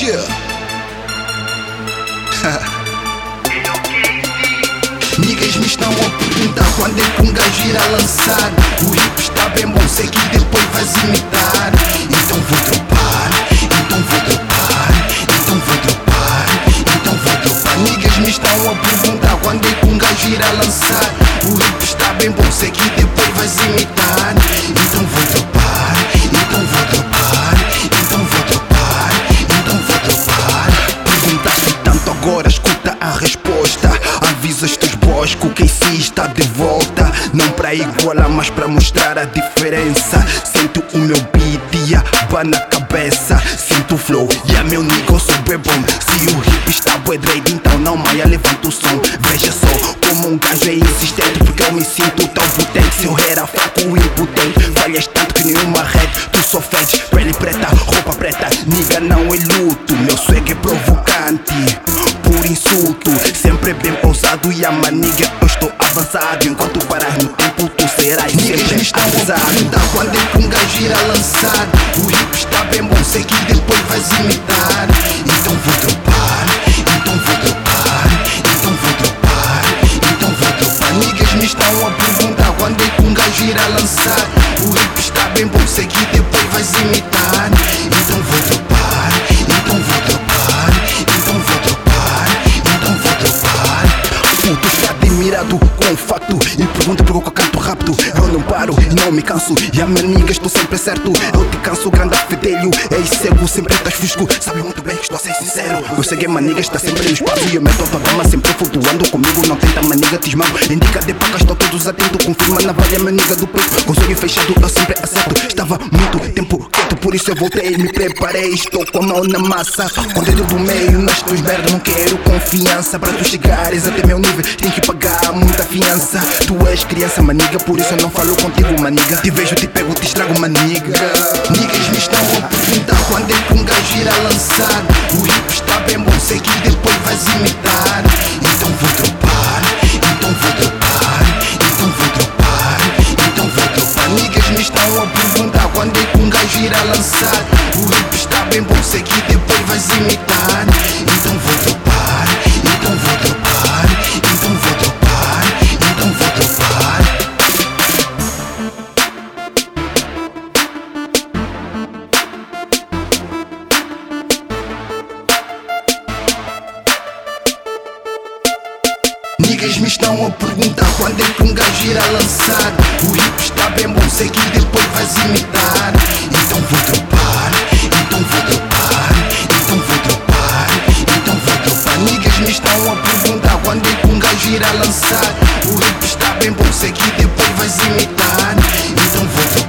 Yeah. Niggas me estão a perguntar quando é que um gajo irá lançar. O hip está bem bom, sei que depois vais imitar. Então vou dropar, então vou dropar Então vou dropar, então vou dropar. Niggas me estão a perguntar quando é que um gajo irá lançar a resposta. Avisa os teus que o KC está de volta. Não pra igualar, mas pra mostrar a diferença. Sinto o meu beat e a ba na cabeça. Sinto o flow e a meu nigga bem bom. Se o hip está bué então não maia, levanta o som. Veja só como um gajo é insistente Porque eu me sinto tão potente. Se eu era fraco impotente. Falhas tanto que nenhuma red Tu só fedes. Pele preta, roupa preta Nigga não é luto. Meu swag é provocante insulto. Sempre bem pausado e a maniga Eu estou avançado. Enquanto parar no tempo tu serás sempre avisado. quando é que um gajo irá lançar O hip está bem bom. Sei que depois vais imitar. Então vou dropar Então vou dropar Então vou dropar Então vou dropar. Niggas me estão a perguntar Quando é que um gajo irá lançar O hip está bem bom. Sei que depois vais imitar com o facto E pergunta por que eu canto rápido Eu não paro, não me canso. E a minha amiga estou sempre certo. Eu te canso, grande fedelho Ei cego, sempre estás fusco Sabe muito bem que estou a ser sincero. Eu sei que a maniga está sempre no espaço. E a tua dama sempre flutuando Comigo. Não tenta maniga, te esmago Indica de pacas, estou todos atentos. Confirma na valha, maniga do peito. Com fechado, eu sempre acerto. Estava muito tempo quieto Por isso eu voltei, me preparei Estou com a mão na massa. Com o dedo do meio nas tuas merdas Não quero confiança. Para tu chegares até meu nível Tem que pagar muita fiança. Tu és criança, maniga Por isso eu não falo contigo, maniga. Te vejo, te pego, te estrago, maniga. Niggas me estão a perguntar Quando é que um gajo irá lançar? O hip está bem bom Sei que depois vais imitar O hip está bem bom Sei que depois vais imitar. Então vou dropar Então vou dropar Então vou dropar Então vou dropar Niggas me estão a perguntar quando é que um gajo irá lançar. O hip está bem bom, sei que depois vais imitar apresenta quando o Kunga gira lançar. O hip está bem bom, sei que depois vais imitar. Então vou